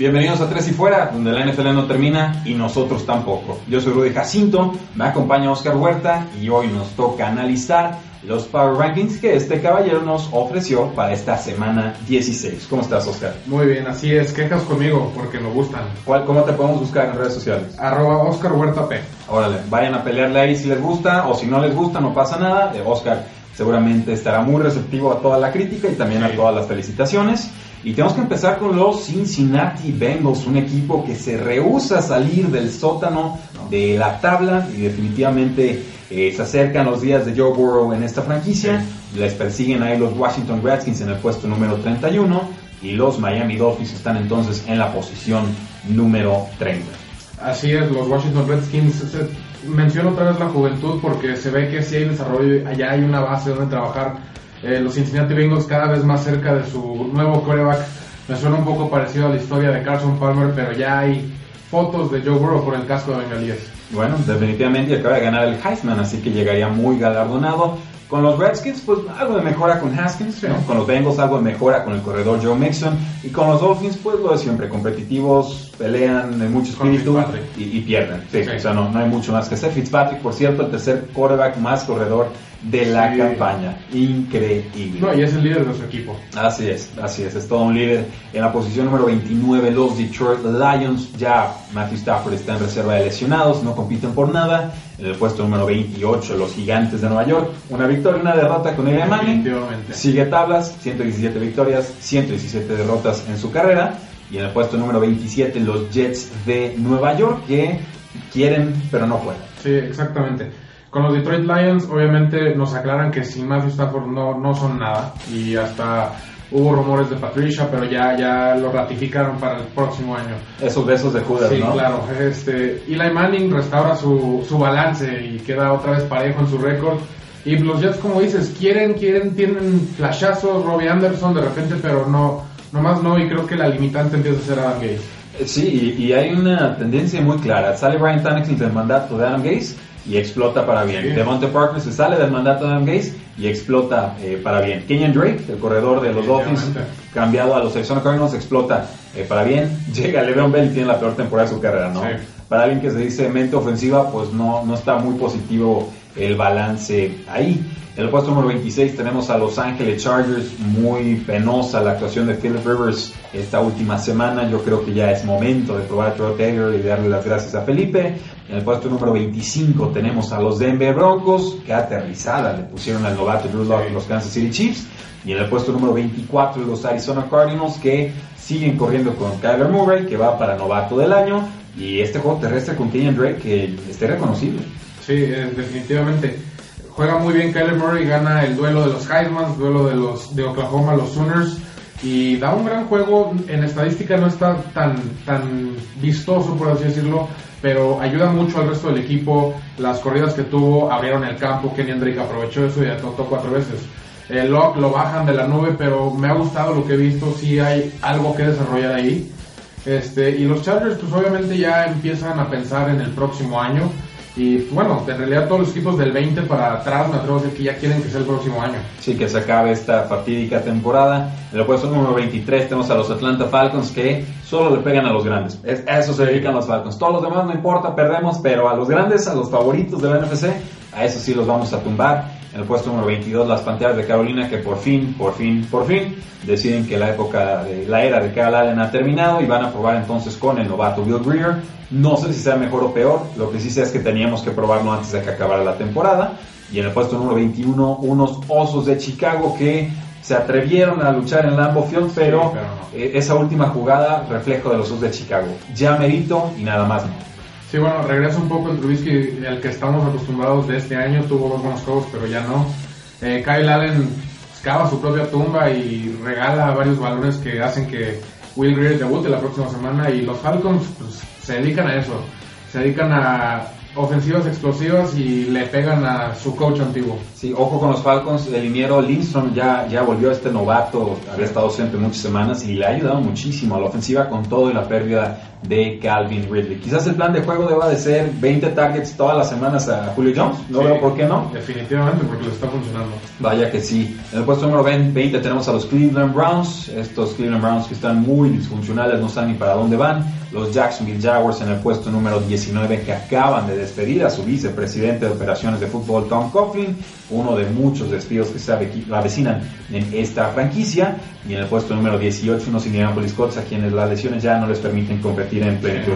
Bienvenidos a Tres y Fuera, donde la NFL no termina y nosotros tampoco. Yo soy Rudy Jacinto, me acompaña Oscar Huerta y hoy nos toca analizar los Power Rankings que este caballero nos ofreció para esta semana 16. ¿Cómo estás, Oscar? Muy bien, así es. Quejas conmigo porque me gustan. ¿Cuál, ¿Cómo te podemos buscar en redes sociales? Arroba Oscar Huerta P. Órale, vayan a pelearle ahí si les gusta o si no les gusta, no pasa nada. Eh, Oscar seguramente estará muy receptivo a toda la crítica y también a todas las felicitaciones. Y tenemos que empezar con los Cincinnati Bengals, un equipo que se rehúsa a salir del sótano de la tabla y definitivamente eh, se acercan los días de Joe Burrow en esta franquicia. Les persiguen ahí los Washington Redskins en el puesto número 31 y los Miami Dolphins están entonces en la posición número 30. Así es, los Washington Redskins. menciono otra vez la juventud porque se ve que sí hay desarrollo, allá hay una base donde trabajar eh, los Cincinnati Bengals cada vez más cerca de su nuevo coreback. Me suena un poco parecido a la historia de Carson Palmer, pero ya hay fotos de Joe Burrow por el casco de Bengalíes. Bueno, definitivamente acaba de ganar el Heisman, así que llegaría muy galardonado. Con los Redskins, pues algo de mejora con Haskins, con los Bengals algo de mejora con el corredor Joe Mixon, y con los Dolphins, pues lo de siempre, competitivos, pelean en mucho espíritu y, y, pierden. Sí, O sea, no, no hay mucho más que hacer. Fitzpatrick, por cierto, el tercer quarterback más corredor de la campaña. Increíble. No, y es el líder de su equipo. Así es, así es, es todo un líder. En la posición número 29, los Detroit Lions. Ya Matthew Stafford está en reserva de lesionados, no compiten por nada. En el puesto número 28, los Gigantes de Nueva York. Una victoria, una derrota con el Manning. Sigue tablas, 117 victorias, 117 derrotas en su carrera. Y en el puesto número 27, los Jets de Nueva York, que quieren, pero no pueden. Sí, exactamente. Con los Detroit Lions, obviamente nos aclaran que sin Matthew Stafford no, no son nada. Y hasta hubo rumores de Patricia, pero ya, ya lo ratificaron para el próximo año. Esos besos de Judas, sí, claro. Este, Eli Manning restaura su, su balance y queda otra vez parejo en su récord. Y los Jets, como dices, quieren, quieren, tienen flashazos, Robbie Anderson de repente, pero no, nomás no, y creo que la limitante empieza a ser Adam Gaze. Eh, sí, y, hay una tendencia muy clara. Sale Brian Tannehill del mandato de Adam Gaze y explota para bien. Sí. Devonta Parker se sale del mandato de Adam Gaze y explota eh, para bien. Kenyan Drake, el corredor de los Dolphins, cambiado a los Arizona Cardinals, explota eh, para bien. Llega LeBron Bell y tiene la peor temporada de su carrera, ¿no? Para alguien que se dice mente ofensiva, pues no, no está muy positivo el balance ahí. En el puesto número 26 tenemos a Los Ángeles Chargers, muy penosa la actuación de Philip Rivers esta última semana. Yo creo que ya es momento de probar a Troy Taylor y darle las gracias a Felipe. En el puesto número 25 tenemos a los Denver Broncos, que aterrizada le pusieron al novato Drew Lock los Kansas City Chiefs. Y en el puesto número 24 los Arizona Cardinals, que siguen corriendo con Kyler Murray, que va para novato del año. Y este juego terrestre con Kenyan Drake, que esté reconocible. Sí, definitivamente juega muy bien Kyler Murray, gana el duelo de los Heisman, duelo de los de Oklahoma, los Sooners y da un gran juego. En estadística no está tan tan vistoso por así decirlo, pero ayuda mucho al resto del equipo. Las corridas que tuvo abrieron el campo. Kenny Drake aprovechó eso y anotó cuatro veces. El lock lo bajan de la nube, pero me ha gustado lo que he visto. Sí hay algo que desarrollar ahí. Este, y los Chargers, pues obviamente ya empiezan a pensar en el próximo año. Y bueno, en realidad todos los equipos del 20 para atrás me atrevo a decir que ya quieren que sea el próximo año. Sí, que se acabe esta fatídica temporada. En el puesto número 23 tenemos a los Atlanta Falcons que solo le pegan a los grandes. Es, a eso se dedican los Falcons. Todos los demás no importa, perdemos, pero a los grandes, a los favoritos de la NFC, a eso sí los vamos a tumbar. En el puesto número 22, las Panteras de Carolina, que por fin, por fin, por fin, deciden que la época de la era de Carl Allen ha terminado y van a probar entonces con el novato Bill Greer. No sé si sea mejor o peor, lo que sí sé es que teníamos que probarlo antes de que acabara la temporada. Y en el puesto número 21, unos Osos de Chicago que se atrevieron a luchar en Lambeau Field, pero, sí, pero no. eh, esa última jugada, reflejo de los Osos de Chicago. Ya merito y nada más no. Sí, bueno, regreso un poco el Trubisky al que estamos acostumbrados de este año. Tuvo dos buenos juegos, pero ya no. Eh, Kyle Allen cava su propia tumba y regala varios balones que hacen que Will Greer debute la próxima semana y los Falcons pues, se dedican a eso, se dedican a ofensivas explosivas y le pegan a su coach antiguo. Sí, ojo con los Falcons, el liniero Lindstrom ya, ya volvió a este novato, había estado siempre muchas semanas y le ha ayudado muchísimo a la ofensiva con todo y la pérdida de Calvin Ridley. Quizás el plan de juego deba de ser 20 targets todas las semanas a Julio Jones, no Sí, veo por qué no. Definitivamente, porque le está funcionando. Vaya que sí. En el puesto número 20 tenemos a los Cleveland Browns. Estos Cleveland Browns que están muy disfuncionales, no saben ni para dónde van. Los Jacksonville Jaguars en el puesto número 19 que acaban de despedir a su vicepresidente de operaciones de fútbol, Tom Coughlin. Uno de muchos despidos que se ave- avecinan en esta franquicia. Y en el puesto número 18 unos Indianapolis Colts a quienes las lesiones ya no les permiten competir en plenitud.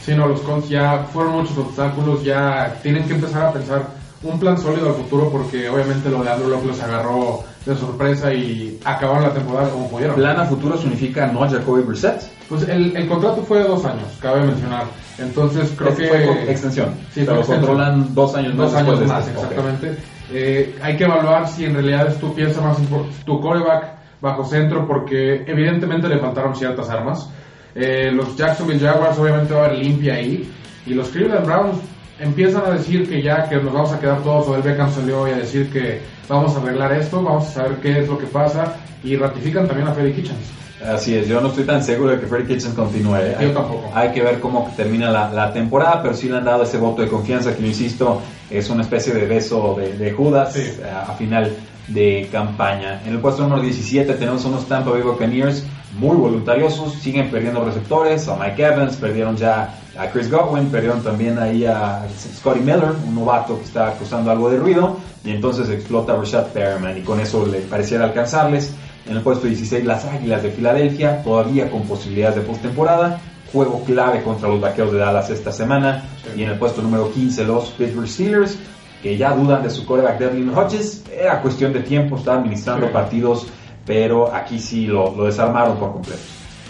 Sí, no, los Colts ya fueron muchos obstáculos, ya tienen que empezar a pensar un plan sólido al futuro porque obviamente lo de Andrew Locke los agarró de sorpresa y acabaron la temporada como pudieron. Plan a futuro significa no a Jacoby Brissett. Pues el, el contrato fue de dos años, cabe mencionar. Entonces creo Este que... fue extensión. Sí, Pero controlan dos años más. Dos años más, este. Exactamente. Eh, hay que evaluar si en realidad es tu pieza más importante, tu coreback bajo centro, porque evidentemente le faltaron ciertas armas. Eh, los Jacksonville Jaguars obviamente va a haber limpia ahí. Y los Cleveland Browns empiezan a decir que ya que nos vamos a quedar todos, o el Beckham salió hoy a decir que vamos a arreglar esto, vamos a saber qué es lo que pasa. Y ratifican también a Freddy Kitchens. Así es, yo no estoy tan seguro de que Freddy Kitchens continúe. ¿eh? Yo Hay- tampoco. Hay que ver cómo termina la, la temporada, pero sí le han dado ese voto de confianza que, yo insisto, es una especie de beso de, de Judas Sí. eh, a, final de campaña. En el puesto número 17 tenemos unos Tampa Bay Buccaneers muy voluntariosos, siguen perdiendo receptores, a Mike Evans, perdieron ya a Chris Godwin, perdieron también ahí a Scotty Miller, un novato que está causando algo de ruido, y entonces explota Rashad Perriman y con eso le pareciera alcanzarles. En el puesto 16 las Águilas de Filadelfia, todavía con posibilidades de postemporada, juego clave contra los Vaqueros de Dallas esta semana, Sí. y en el puesto número 15 los Pittsburgh Steelers, que ya dudan de su quarterback Devlin Hodges, era cuestión de tiempo, está administrando Sí. partidos, pero aquí sí lo, lo desarmaron por completo.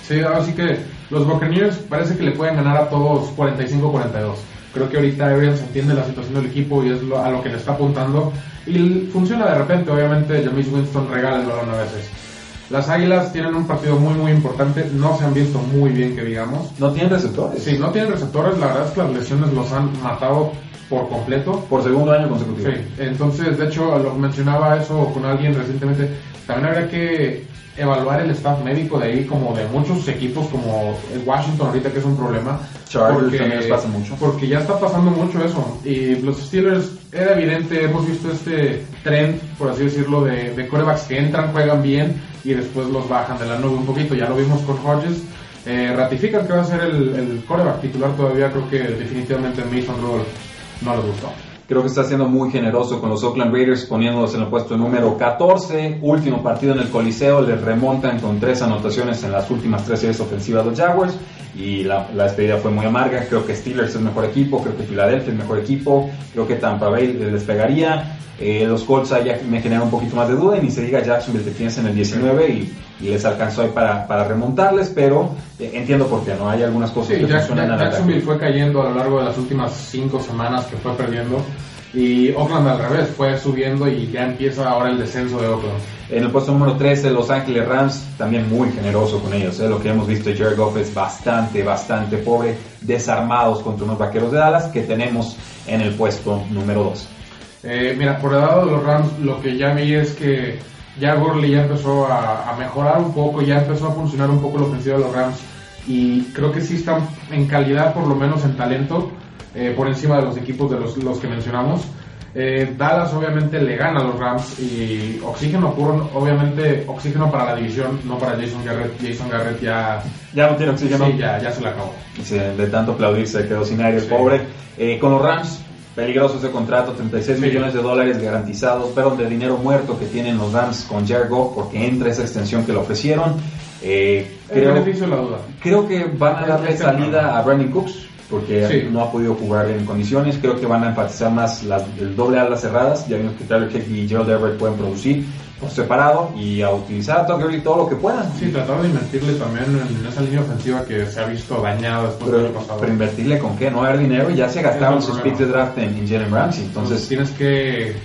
Sí, así que los Buccaneers parece que le pueden ganar a todos 45-42. Creo que ahorita Arians entiende la situación del equipo y es lo- a lo que le está apuntando. Y funciona de repente, obviamente James Winston regala el balón a veces. Las Águilas tienen un partido muy muy importante, no se han visto muy bien que digamos. No tienen receptores. Sí, no tienen receptores, la verdad es que las lesiones los han matado por completo. Por segundo año consecutivo. Sí, entonces de hecho lo mencionaba eso con alguien recientemente, también habría que evaluar el staff médico de ahí como de muchos equipos como el Washington ahorita que es un problema. Chargers también les pasa mucho. Porque ya está pasando mucho eso. Y los Steelers, era evidente, hemos visto este trend, por así decirlo, de, de corebacks que entran, juegan bien y después los bajan de la nube un poquito. Ya lo vimos con Hodges. Eh, ratifican que va a ser el, el coreback titular todavía, creo que definitivamente Mason Rudolph no les gustó. Creo que está siendo muy generoso con los Oakland Raiders, poniéndolos en el puesto número 14. Último partido en el Coliseo, les remontan con tres anotaciones en las últimas tres series ofensivas los Jaguars. Y la, la despedida fue muy amarga. Creo que Steelers es el mejor equipo, creo que Philadelphia es el mejor equipo, creo que Tampa Bay les despegaría. Eh, los Colts ahí ya me generan un poquito más de duda y ni se diga Jacksonville que tienes en el 19 y, y les alcanzó ahí para, para remontarles, pero eh, entiendo por qué, ¿no? Hay algunas cosas Sí, que Jack- funcionan Jack- al ataque. Jacksonville fue cayendo a lo largo de las últimas cinco semanas que fue perdiendo. Y Oakland al revés, fue subiendo y ya empieza ahora el descenso de Oakland. En el puesto número 13, Los Ángeles Rams, también muy generoso con ellos. ¿eh? Lo que hemos visto, Jared Goff es bastante, bastante pobre, desarmados contra unos vaqueros de Dallas que tenemos en el puesto número 2. Eh, mira, por el lado de los Rams, lo que ya vi es que ya Gurley ya empezó a, a mejorar un poco, ya empezó a funcionar un poco la ofensiva de los Rams. Y creo que sí están en calidad, por lo menos en talento, eh, por encima de los equipos de los, los que mencionamos. Eh, Dallas obviamente le gana a los Rams y oxígeno puro, obviamente oxígeno para la división, no para Jason Garrett. Jason Garrett ya, Ya no tiene oxígeno. sí, ya, ya se le acabó. De tanto aplaudir se quedó sin aire, Sí. pobre. Eh, con los Rams, peligroso ese contrato, 36 Sí. millones de dólares garantizados, pero de dinero muerto que tienen los Rams con Jared Goff porque entra esa extensión que le ofrecieron. Eh, El creo, beneficio de la duda. Creo que van a darle Este salida a Brandon Cooks porque Sí. no ha podido jugar en condiciones. Creo que van a enfatizar más las, el doble alas cerradas. Ya vimos que Tyler Kick y Gerald Everett pueden producir por separado y a utilizar a Todd todo lo que puedan. Sí, tratar de invertirle también en esa línea ofensiva que se ha visto dañada después del Pero, año pasado. pero invertirle con qué, no haber dinero, ya se gastaron sus picks de draft en, en Jalen Ramsey. Entonces tienes que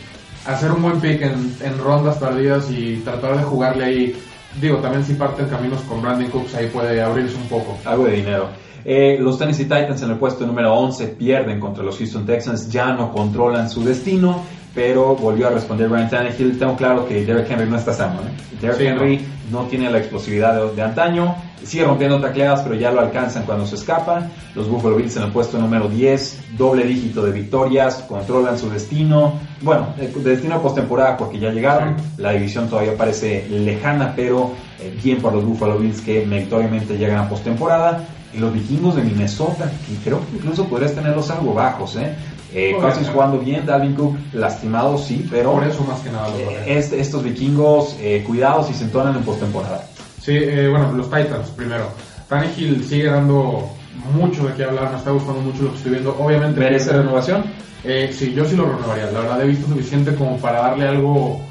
hacer un buen pick en, en rondas tardías y tratar de jugarle ahí digo, también si parten caminos con Brandon Cooks, ahí puede abrirse un poco. Algo de dinero. Eh, los Tennessee Titans en el puesto número 11 pierden contra los Houston Texans, ya no controlan su destino, pero volvió a responder Ryan Tannehill. Tengo claro que Derek Henry no está sano. ¿eh? Sí, Henry no. tiene la explosividad de, de antaño, sigue rompiendo tacleadas, pero ya lo alcanzan cuando se escapa. Los Buffalo Bills en el puesto número 10, doble dígito de victorias, controlan su destino. Bueno, el destino postemporada porque ya llegaron. La división todavía parece lejana, pero eh, bien por los Buffalo Bills que meritoriamente llegan a postemporada. Y los vikingos de Minnesota, que creo que incluso podrías tenerlos algo bajos, ¿eh? Eh, Cousins jugando bien, Dalvin Cook lastimado, sí, pero Por eso más que nada los eh, este- estos vikingos, eh, cuidados y se entonan en postemporada. Sí, eh, bueno, los Titans primero. Tannehill sigue dando mucho de qué hablar, me está gustando mucho lo que estoy viendo. Obviamente, ¿Merece renovación? Eh, sí, yo sí lo renovaría. La verdad, he visto suficiente como para darle algo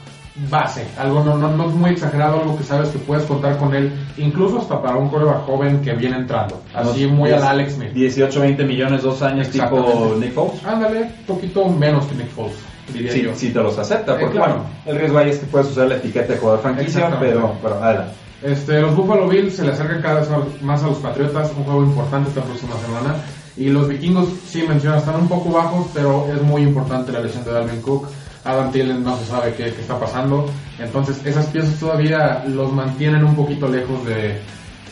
base, algo no, no, no muy exagerado, algo que sabes que puedes contar con él, incluso hasta para un coreback joven que viene entrando. Así muy 10, al Alex Smith. 18, 20 millones, dos años, tipo. Nick Foles. Ándale, poquito menos que Nick Foles, diría Sí, yo. sí te los acepta, Eh, porque claro. bueno, el riesgo ahí es que puedes usar la etiqueta de jugador franquicia, pero, pero adelante. Este, los Buffalo Bills se le acercan cada vez más a los Patriotas, un juego importante esta próxima semana. Y los vikingos, sí menciona, están un poco bajos, pero es muy importante la lesión de Dalvin Cook. Adam Thielen no se sabe qué, qué está pasando. Entonces, esas piezas todavía los mantienen un poquito lejos de,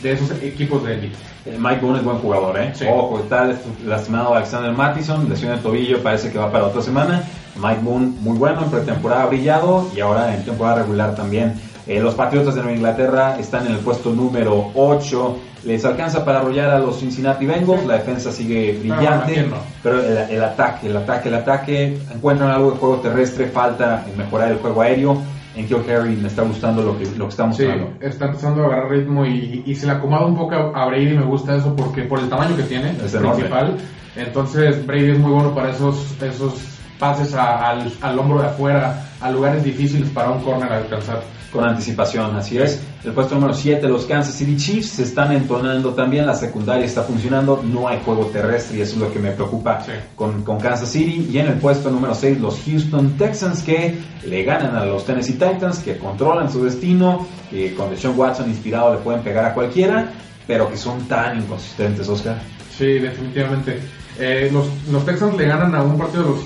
de esos equipos de élite. Mike Boone es buen jugador, ¿eh? Sí. Ojo, está lastimado Alexander Mattison, lesión de tobillo, parece que va para otra semana. Mike Boone, muy bueno, en pretemporada brillado y ahora en temporada regular también. Eh, los Patriotas de Nueva Inglaterra están en el puesto número 8. Les alcanza para arrollar a los Cincinnati Bengals. La defensa sigue brillante. Pero el, el ataque, el ataque, el ataque. Encuentran algo de juego terrestre. Falta mejorar el juego aéreo. En Kill Harry me está gustando lo que, lo que está Sí, mostrando. está empezando a agarrar ritmo y, y se le acomoda un poco a, Brady. Me gusta eso porque por el tamaño que tiene, Es enorme. principal. Entonces, Brady es muy bueno para esos, esos pases a- al, al hombro de afuera, a lugares difíciles para un corner alcanzar. Con anticipación, así es. El puesto número 7, los Kansas City Chiefs se están entonando también, la secundaria está funcionando, no hay juego terrestre y eso es lo que me preocupa Sí. con, con Kansas City. Y en el puesto número 6, los Houston Texans que le ganan a los Tennessee Titans, que controlan su destino, que con Deshaun Watson inspirado le pueden pegar a cualquiera, pero que son tan inconsistentes, Oscar. Sí, definitivamente. Eh, los, los Texans le ganan a un partido de los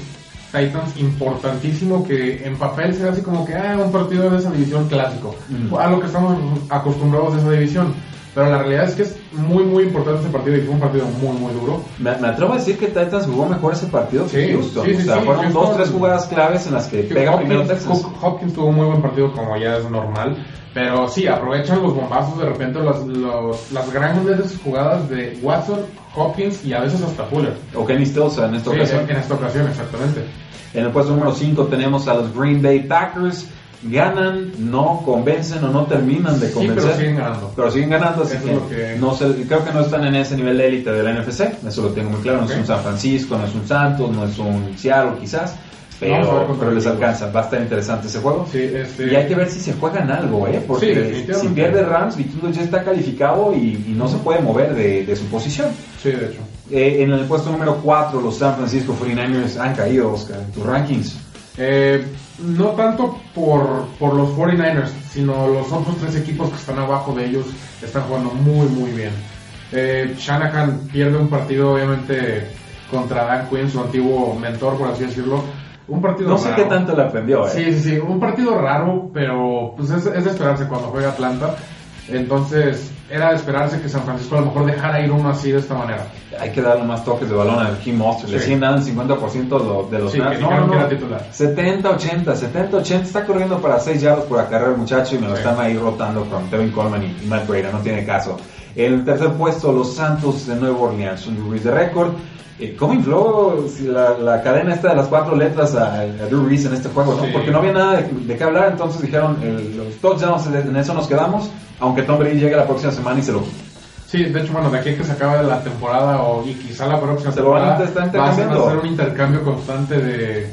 Titans importantísimo que en papel se así como que ah, un partido de esa división clásico, Mm. a lo que estamos acostumbrados a esa división. Pero la realidad es que es muy, muy importante ese partido y fue un partido muy, muy duro. Me, me atrevo a decir que Titans jugó mejor ese partido que Sí, Houston. sí, sí, o sea, sí, fueron Houston- dos, tres jugadas claves en las que pega primero Hopkins, Texas. Hop- Hopkins tuvo un muy buen partido como ya es normal, pero sí, aprovechan los bombazos de repente, los, los- las grandes jugadas de Watson, Hopkins y a veces hasta Fuller. O Kenny Stills en esta ocasión. en, en esta ocasión, exactamente. En el puesto número 5 tenemos a los Green Bay Packers. Ganan, no convencen o no terminan de Sí, convencer. pero siguen ganando. Pero siguen ganando, así que, No sé, creo que no están en ese nivel de élite de la NFC. Eso lo tengo muy claro. No es un San Francisco, no es un Santos, no es un Seattle quizás. Pero, pero les alcanza. Va a estar interesante ese juego. Sí, este, Y hay que ver si se juegan algo, ¿eh? Sí, Porque si pierde Rams, Vikingos ya está calificado y, y no se puede mover de, de su posición. sí, de hecho. Eh, en el puesto número 4, los San Francisco 49ers han caído, Oscar, en tus rankings. Eh, no tanto por, por los 49ers, sino los otros tres equipos que están abajo de ellos están jugando muy, muy bien. Eh, Shanahan pierde un partido, obviamente, contra Dan Quinn, su antiguo mentor, por así decirlo. Un partido No sé raro. qué tanto le aprendió, ¿eh? Sí, sí, sí, un partido raro, pero pues es, es de esperarse cuando juega Atlanta. Entonces, era de esperarse que San Francisco a lo mejor dejara ir uno así de esta manera. Hay que darle más toques de balón a Kim Monster. Le Sí. siguen dando el 50% de lo- de los Sí, que No, no, que era titular. 70-80, 70-80. Está corriendo para 6 yardas por acarreo el muchacho y me lo Sí. están ahí rotando con Tevin Coleman y, Matt Breda. No tiene caso. El tercer puesto, los Santos de Nueva Orleans. Un Brees de récord. Eh, ¿Cómo infló la, la cadena esta de las cuatro letras a, a Drew Brees en este juego? ¿no? Sí. Porque no había nada de, de qué hablar. Entonces dijeron, el- los touchdowns, en eso nos quedamos. Aunque Tom Brady llegue la próxima semana y se lo. Sí, de hecho, bueno, de aquí a que se acabe la temporada o, y quizá la próxima Se lo van a temporada va a ser- un intercambio constante de,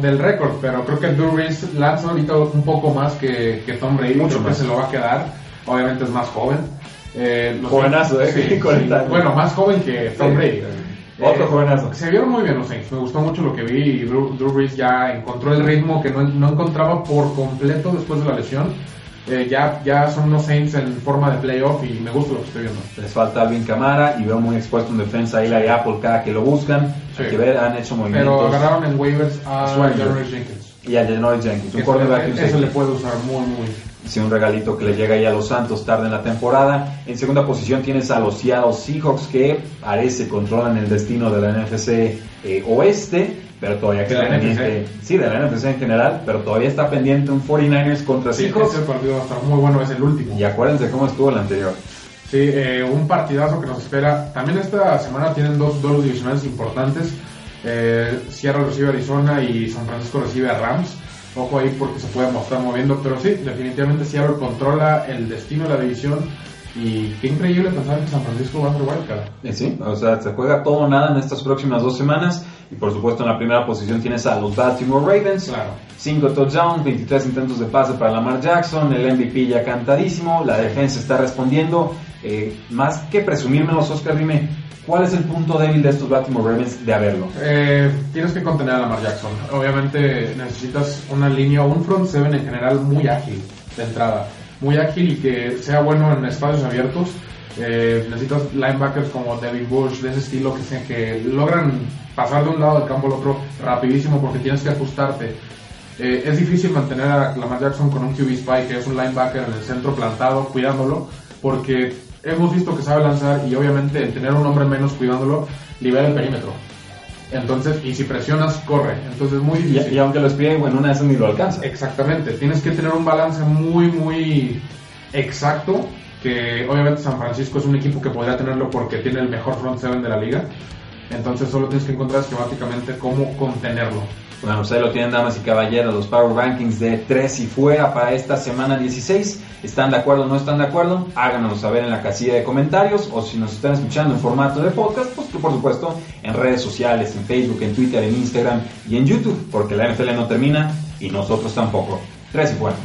del récord, pero creo que Drew Brees lanza ahorita un poco más que, que Tom Brady, Mucho creo más. que se lo va a quedar, obviamente es más joven. Eh, Jovenazo, ¿eh? Sí, 40 años. Bueno, más joven que Tom. Brady. Otro Eh, jovenazo. Se vieron muy bien los Saints, me gustó mucho lo que vi y Drew, Drew Brees ya encontró el ritmo que no, no encontraba por completo después de la lesión. eh, ya, ya son unos Saints en forma de playoff y me gusta lo que estoy viendo. Les falta Alvin Camara y veo muy expuesto en defensa Eli Apple cada que lo buscan. Sí. Hay que ver, han hecho movimientos. Pero agarraron en waivers a. Janoris Jenkins. Y a Janoris Jenkins, un Eso, eso le puede usar muy, muy. Sí, un regalito que le llega ahí a los Santos tarde en la temporada. En segunda posición tienes a los Seattle Seahawks que parece controlan el destino de la NFC eh, Oeste, pero todavía queda pendiente. Sí, de la NFC en general, pero todavía está pendiente un 49ers contra Sí, Seahawks. ese partido va a estar muy bueno, es el último. Y acuérdense cómo estuvo el anterior. Sí, eh, un partidazo que nos espera. También esta semana tienen dos duelos divisionales importantes. Eh, Seattle recibe a Arizona y San Francisco recibe a Rams. Ojo ahí porque se puede mostrar moviendo, pero sí, definitivamente Seattle controla el destino de la división. Y qué increíble pensar que San Francisco va a ser wildcard. Eh, Sí, o sea, se juega todo o nada en estas próximas dos semanas. Y por supuesto, en la primera posición tienes a los Baltimore Ravens. Claro. 5 touchdowns, 23 intentos de pase para Lamar Jackson, el MVP ya cantadísimo, la defensa está respondiendo. Eh, más que presumírmelos, Oscar, dime, ¿cuál es el punto débil de estos Baltimore Ravens de haberlo? Eh, tienes que contener a Lamar Jackson. Obviamente necesitas una línea, un front seven en general muy ágil de entrada. Muy ágil y que sea bueno en espacios abiertos. Eh, necesitas linebackers como Devin Bush, de ese estilo, que, se- que logran pasar de un lado del campo al otro rapidísimo porque tienes que ajustarte. Eh, es difícil mantener a Lamar Jackson con un QB spy que es un linebacker en el centro plantado cuidándolo porque hemos visto que sabe lanzar y obviamente el tener un hombre menos cuidándolo libera el perímetro. Entonces, y si presionas, corre. Entonces es muy difícil. y aunque lo espíe, bueno, una vez ni lo alcanza. Exactamente, tienes que tener un balance muy, muy exacto, que obviamente San Francisco es un equipo que podría tenerlo porque tiene el mejor front seven de la liga, entonces solo tienes que encontrar esquemáticamente cómo contenerlo. Bueno, ahí lo tienen, damas y caballeros, los Power Rankings de 3 y fuera para esta semana 16. ¿Están de acuerdo o no están de acuerdo? Háganoslo saber en la casilla de comentarios o si nos están escuchando en formato de podcast, pues que por supuesto en redes sociales, en Facebook, en Twitter, en Instagram y en YouTube, porque la NFL no termina y nosotros tampoco. 3 y fuera.